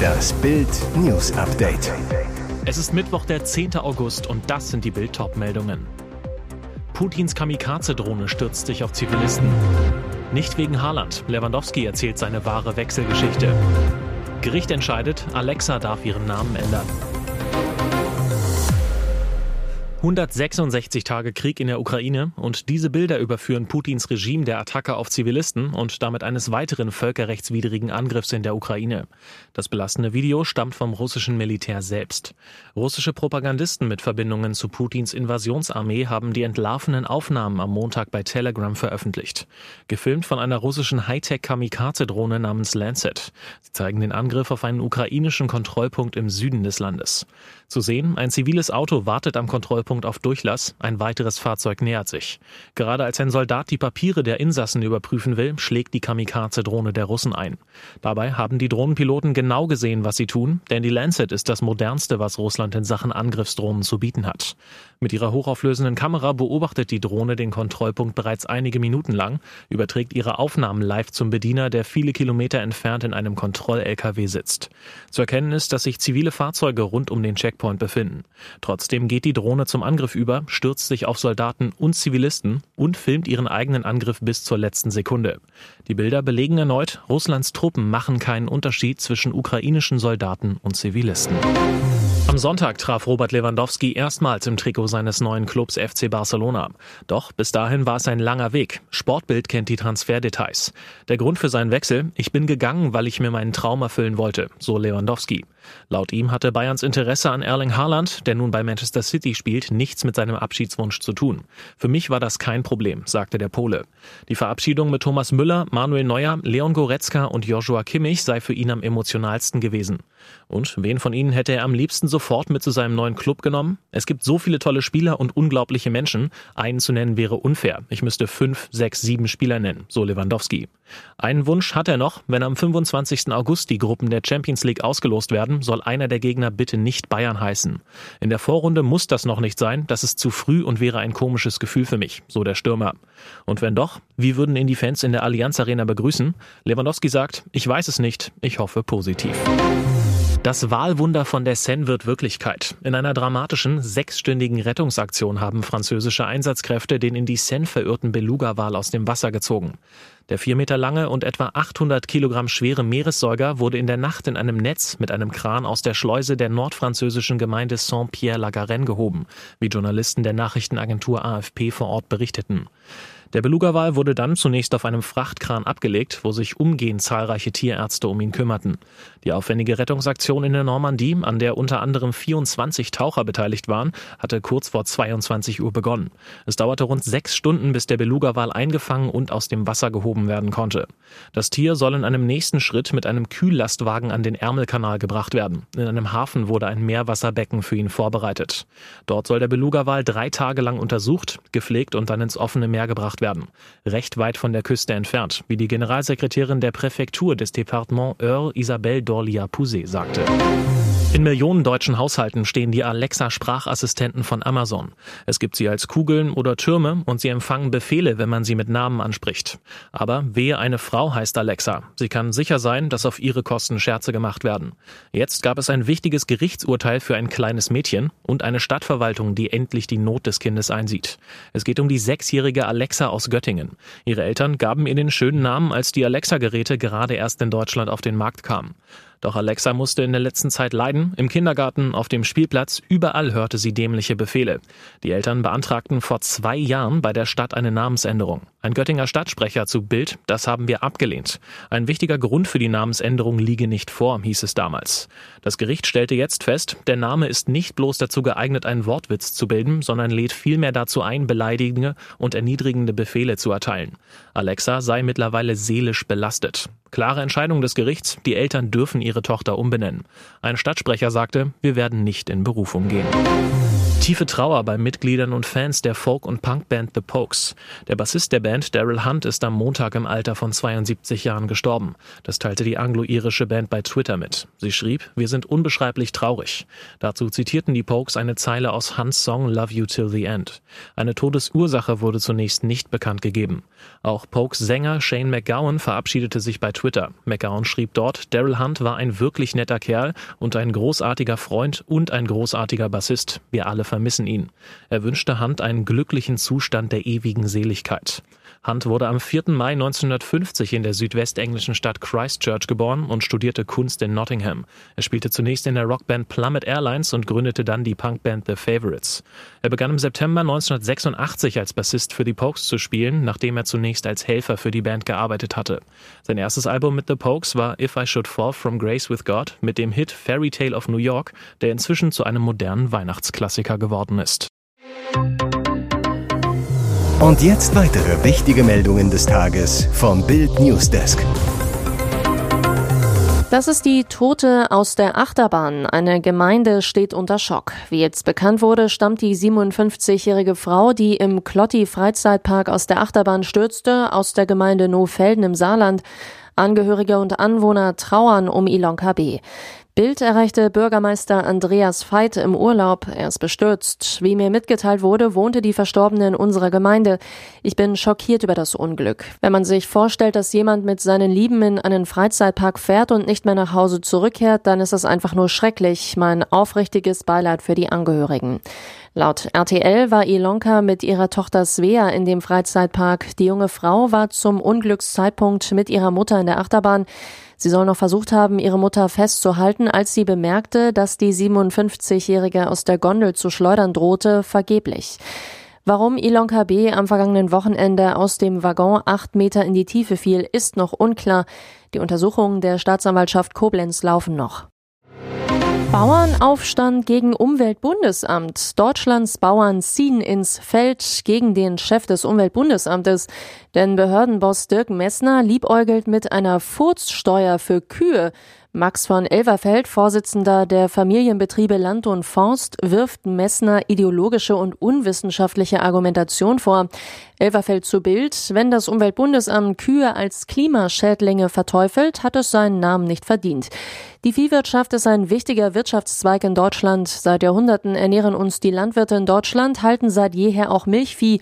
Das Bild News Update. Es ist Mittwoch, der 10. August und das sind die Bild meldungen Putins Kamikaze-Drohne stürzt sich auf Zivilisten. Nicht wegen Haaland. Lewandowski erzählt seine wahre Wechselgeschichte. Gericht entscheidet, Alexa darf ihren Namen ändern. 166 Tage Krieg in der Ukraine und diese Bilder überführen Putins Regime der Attacke auf Zivilisten und damit eines weiteren völkerrechtswidrigen Angriffs in der Ukraine. Das belastende Video stammt vom russischen Militär selbst. Russische Propagandisten mit Verbindungen zu Putins Invasionsarmee haben die entlarvenen Aufnahmen am Montag bei Telegram veröffentlicht. Gefilmt von einer russischen Hightech-Kamikaze-Drohne namens Lancet. Sie zeigen den Angriff auf einen ukrainischen Kontrollpunkt im Süden des Landes. Zu sehen, ein ziviles Auto wartet am Kontrollpunkt Treffpunkt auf Durchlass, ein weiteres Fahrzeug nähert sich. Gerade als ein Soldat die Papiere der Insassen überprüfen will, schlägt die Kamikaze-Drohne der Russen ein. Dabei haben die Drohnenpiloten genau gesehen, was sie tun, denn die Lancet ist das modernste, was Russland in Sachen Angriffsdrohnen zu bieten hat. Mit ihrer hochauflösenden Kamera beobachtet die Drohne den Kontrollpunkt bereits einige Minuten lang, überträgt ihre Aufnahmen live zum Bediener, der viele Kilometer entfernt in einem Kontroll-LKW sitzt. Zu erkennen ist, dass sich zivile Fahrzeuge rund um den Checkpoint befinden. Trotzdem geht die Drohne zum zum Angriff über, stürzt sich auf Soldaten und Zivilisten und filmt ihren eigenen Angriff bis zur letzten Sekunde. Die Bilder belegen erneut, Russlands Truppen machen keinen Unterschied zwischen ukrainischen Soldaten und Zivilisten. Am Sonntag traf Robert Lewandowski erstmals im Trikot seines neuen Clubs FC Barcelona. Doch bis dahin war es ein langer Weg. Sportbild kennt die Transferdetails. Der Grund für seinen Wechsel, ich bin gegangen, weil ich mir meinen Traum erfüllen wollte, so Lewandowski. Laut ihm hatte Bayerns Interesse an Erling Haaland, der nun bei Manchester City spielt, nichts mit seinem Abschiedswunsch zu tun. Für mich war das kein Problem, sagte der Pole. Die Verabschiedung mit Thomas Müller, Manuel Neuer, Leon Goretzka und Joshua Kimmich sei für ihn am emotionalsten gewesen. Und wen von ihnen hätte er am liebsten sofort mit zu seinem neuen Club genommen? Es gibt so viele tolle Spieler und unglaubliche Menschen. Einen zu nennen wäre unfair. Ich müsste fünf, sechs, sieben Spieler nennen, so Lewandowski. Einen Wunsch hat er noch. Wenn am 25. August die Gruppen der Champions League ausgelost werden, soll einer der Gegner bitte nicht Bayern heißen. In der Vorrunde muss das noch nicht sein. Das ist zu früh und wäre ein komisches Gefühl für mich, so der Stürmer. Und wenn doch, wie würden ihn die Fans in der Allianz Arena begrüßen? Lewandowski sagt, ich weiß es nicht. Ich hoffe positiv. Das Wahlwunder von der Seine wird Wirklichkeit. In einer dramatischen, sechsstündigen Rettungsaktion haben französische Einsatzkräfte den in die Seine verirrten Beluga-Wal aus dem Wasser gezogen. Der vier Meter lange und etwa 800 Kilogramm schwere Meeressäuger wurde in der Nacht in einem Netz mit einem Kran aus der Schleuse der nordfranzösischen Gemeinde Saint-Pierre-la-Garenne gehoben, wie Journalisten der Nachrichtenagentur AFP vor Ort berichteten. Der Beluga-Wal wurde dann zunächst auf einem Frachtkran abgelegt, wo sich umgehend zahlreiche Tierärzte um ihn kümmerten. Die aufwendige Rettungsaktion in der Normandie, an der unter anderem 24 Taucher beteiligt waren, hatte kurz vor 22 Uhr begonnen. Es dauerte rund sechs Stunden, bis der Beluga-Wal eingefangen und aus dem Wasser gehoben werden konnte. Das Tier soll in einem nächsten Schritt mit einem Kühllastwagen an den Ärmelkanal gebracht werden. In einem Hafen wurde ein Meerwasserbecken für ihn vorbereitet. Dort soll der Beluga-Wal drei Tage lang untersucht, gepflegt und dann ins offene Meer gebracht gemacht werden. Recht weit von der Küste entfernt, wie die Generalsekretärin der Präfektur des Departements Eure Isabelle Dorlia-Pouzet sagte. In Millionen deutschen Haushalten stehen die Alexa-Sprachassistenten von Amazon. Es gibt sie als Kugeln oder Türme und sie empfangen Befehle, wenn man sie mit Namen anspricht. Aber wehe eine Frau heißt Alexa. Sie kann sicher sein, dass auf ihre Kosten Scherze gemacht werden. Jetzt gab es ein wichtiges Gerichtsurteil für ein kleines Mädchen und eine Stadtverwaltung, die endlich die Not des Kindes einsieht. Es geht um die sechsjährige Alexa aus Göttingen. Ihre Eltern gaben ihr den schönen Namen, als die Alexa-Geräte gerade erst in Deutschland auf den Markt kamen. Doch Alexa musste in der letzten Zeit leiden. Im Kindergarten, auf dem Spielplatz, überall hörte sie dämliche Befehle. Die Eltern beantragten vor zwei Jahren bei der Stadt eine Namensänderung. Ein Göttinger Stadtsprecher zu Bild, das haben wir abgelehnt. Ein wichtiger Grund für die Namensänderung liege nicht vor, hieß es damals. Das Gericht stellte jetzt fest, der Name ist nicht bloß dazu geeignet, einen Wortwitz zu bilden, sondern lädt vielmehr dazu ein, beleidigende und erniedrigende Befehle zu erteilen. Alexa sei mittlerweile seelisch belastet. Klare Entscheidung des Gerichts, die Eltern dürfen ihre Tochter umbenennen. Ein Stadtsprecher sagte, wir werden nicht in Berufung gehen. Tiefe Trauer bei Mitgliedern und Fans der Folk- und Punkband The Pokes. Der Bassist der Band, Daryl Hunt, ist am Montag im Alter von 72 Jahren gestorben. Das teilte die anglo-irische Band bei Twitter mit. Sie schrieb, wir sind unbeschreiblich traurig. Dazu zitierten die Pokes eine Zeile aus Hunts Song Love You Till the End. Eine Todesursache wurde zunächst nicht bekannt gegeben. Auch Pokes Sänger Shane McGowan verabschiedete sich bei Twitter. McGowan schrieb dort, Daryl Hunt war ein wirklich netter Kerl und ein großartiger Freund und ein großartiger Bassist. Wir alle vermissen ihn. Er wünschte Hunt einen glücklichen Zustand der ewigen Seligkeit. Hunt wurde am 4. Mai 1950 in der südwestenglischen Stadt Christchurch geboren und studierte Kunst in Nottingham. Er spielte zunächst in der Rockband Plummet Airlines und gründete dann die Punkband The Favorites. Er begann im September 1986 als Bassist für die Pokes zu spielen, nachdem er zunächst als Helfer für die Band gearbeitet hatte. Sein erstes Album mit The Pokes war If I Should Fall From Grace With God mit dem Hit Fairy Tale of New York, der inzwischen zu einem modernen Weihnachtsklassiker geworden ist. Und jetzt weitere wichtige Meldungen des Tages vom Bild Newsdesk. Das ist die Tote aus der Achterbahn. Eine Gemeinde steht unter Schock. Wie jetzt bekannt wurde, stammt die 57-jährige Frau, die im Klotti Freizeitpark aus der Achterbahn stürzte, aus der Gemeinde Nohfelden im Saarland. Angehörige und Anwohner trauern um Ilonka B. Bild erreichte Bürgermeister Andreas Veit im Urlaub. Er ist bestürzt. Wie mir mitgeteilt wurde, wohnte die Verstorbene in unserer Gemeinde. Ich bin schockiert über das Unglück. Wenn man sich vorstellt, dass jemand mit seinen Lieben in einen Freizeitpark fährt und nicht mehr nach Hause zurückkehrt, dann ist das einfach nur schrecklich. Mein aufrichtiges Beileid für die Angehörigen. Laut RTL war Ilonka mit ihrer Tochter Svea in dem Freizeitpark. Die junge Frau war zum Unglückszeitpunkt mit ihrer Mutter in der Achterbahn. Sie soll noch versucht haben, ihre Mutter festzuhalten, als sie bemerkte, dass die 57-Jährige aus der Gondel zu schleudern drohte, vergeblich. Warum Ilonka B. am vergangenen Wochenende aus dem Waggon acht Meter in die Tiefe fiel, ist noch unklar. Die Untersuchungen der Staatsanwaltschaft Koblenz laufen noch. Bauernaufstand gegen Umweltbundesamt. Deutschlands Bauern ziehen ins Feld gegen den Chef des Umweltbundesamtes. Denn Behördenboss Dirk Messner liebäugelt mit einer Furzsteuer für Kühe. Max von Elverfeld, Vorsitzender der Familienbetriebe Land und Forst, wirft Messner ideologische und unwissenschaftliche Argumentation vor. Elverfeld zu Bild, wenn das Umweltbundesamt Kühe als Klimaschädlinge verteufelt, hat es seinen Namen nicht verdient. Die Viehwirtschaft ist ein wichtiger Wirtschaftszweig in Deutschland. Seit Jahrhunderten ernähren uns die Landwirte in Deutschland, halten seit jeher auch Milchvieh.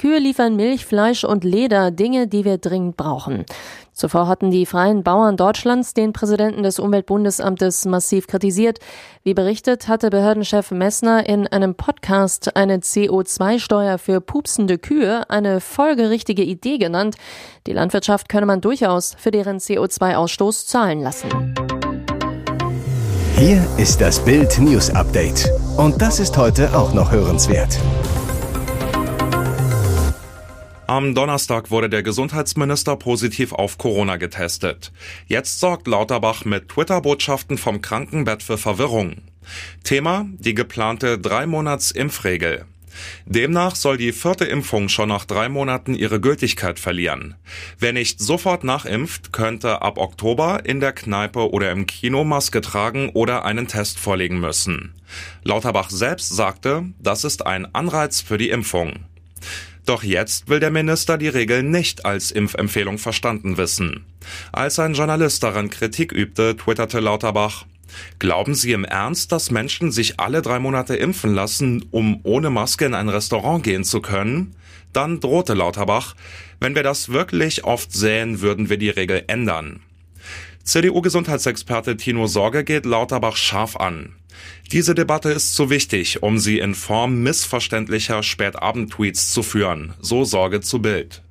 Kühe liefern Milch, Fleisch und Leder, Dinge, die wir dringend brauchen. Zuvor hatten die freien Bauern Deutschlands den Präsidenten des Umweltbundesamtes massiv kritisiert. Wie berichtet, hatte Behördenchef Messner in einem Podcast eine CO2-Steuer für pupsende Kühe eine folgerichtige Idee genannt. Die Landwirtschaft könne man durchaus für deren CO2-Ausstoß zahlen lassen. Hier ist das Bild News Update. Und das ist heute auch noch hörenswert. Am Donnerstag wurde der Gesundheitsminister positiv auf Corona getestet. Jetzt sorgt Lauterbach mit Twitter-Botschaften vom Krankenbett für Verwirrung. Thema die geplante Drei-Monats-Impfregel. Demnach soll die vierte Impfung schon nach drei Monaten ihre Gültigkeit verlieren. Wer nicht sofort nachimpft, könnte ab Oktober in der Kneipe oder im Kino Maske tragen oder einen Test vorlegen müssen. Lauterbach selbst sagte, das ist ein Anreiz für die Impfung. Doch jetzt will der Minister die Regeln nicht als Impfempfehlung verstanden wissen. Als ein Journalist daran Kritik übte, twitterte Lauterbach, Glauben Sie im Ernst, dass Menschen sich alle drei Monate impfen lassen, um ohne Maske in ein Restaurant gehen zu können? Dann drohte Lauterbach, wenn wir das wirklich oft sähen, würden wir die Regel ändern. CDU-Gesundheitsexperte Tino Sorge geht Lauterbach scharf an. Diese Debatte ist zu wichtig, um sie in Form missverständlicher Spätabend-Tweets zu führen, so Sorge zu Bild.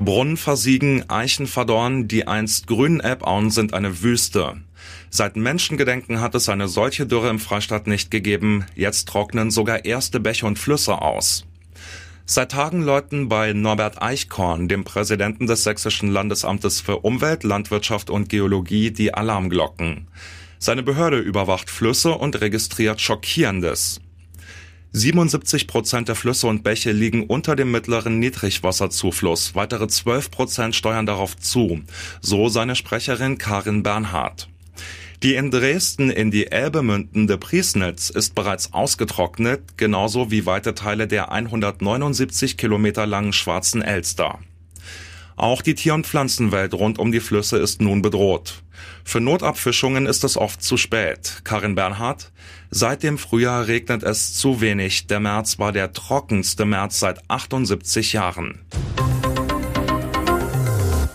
Brunnen versiegen, Eichen verdorren, die einst grünen Elbauen sind eine Wüste. Seit Menschengedenken hat es eine solche Dürre im Freistaat nicht gegeben, jetzt trocknen sogar erste Bäche und Flüsse aus. Seit Tagen läuten bei Norbert Eichkorn, dem Präsidenten des Sächsischen Landesamtes für Umwelt, Landwirtschaft und Geologie, die Alarmglocken. Seine Behörde überwacht Flüsse und registriert Schockierendes. 77 Prozent der Flüsse und Bäche liegen unter dem mittleren Niedrigwasserzufluss. Weitere 12 Prozent steuern darauf zu. So seine Sprecherin Karin Bernhardt. Die in Dresden in die Elbe mündende Priesnitz ist bereits ausgetrocknet, genauso wie weite Teile der 179 Kilometer langen Schwarzen Elster. Auch die Tier- und Pflanzenwelt rund um die Flüsse ist nun bedroht. Für Notabfischungen ist es oft zu spät. Karin Bernhardt, seit dem Frühjahr regnet es zu wenig. Der März war der trockenste März seit 78 Jahren.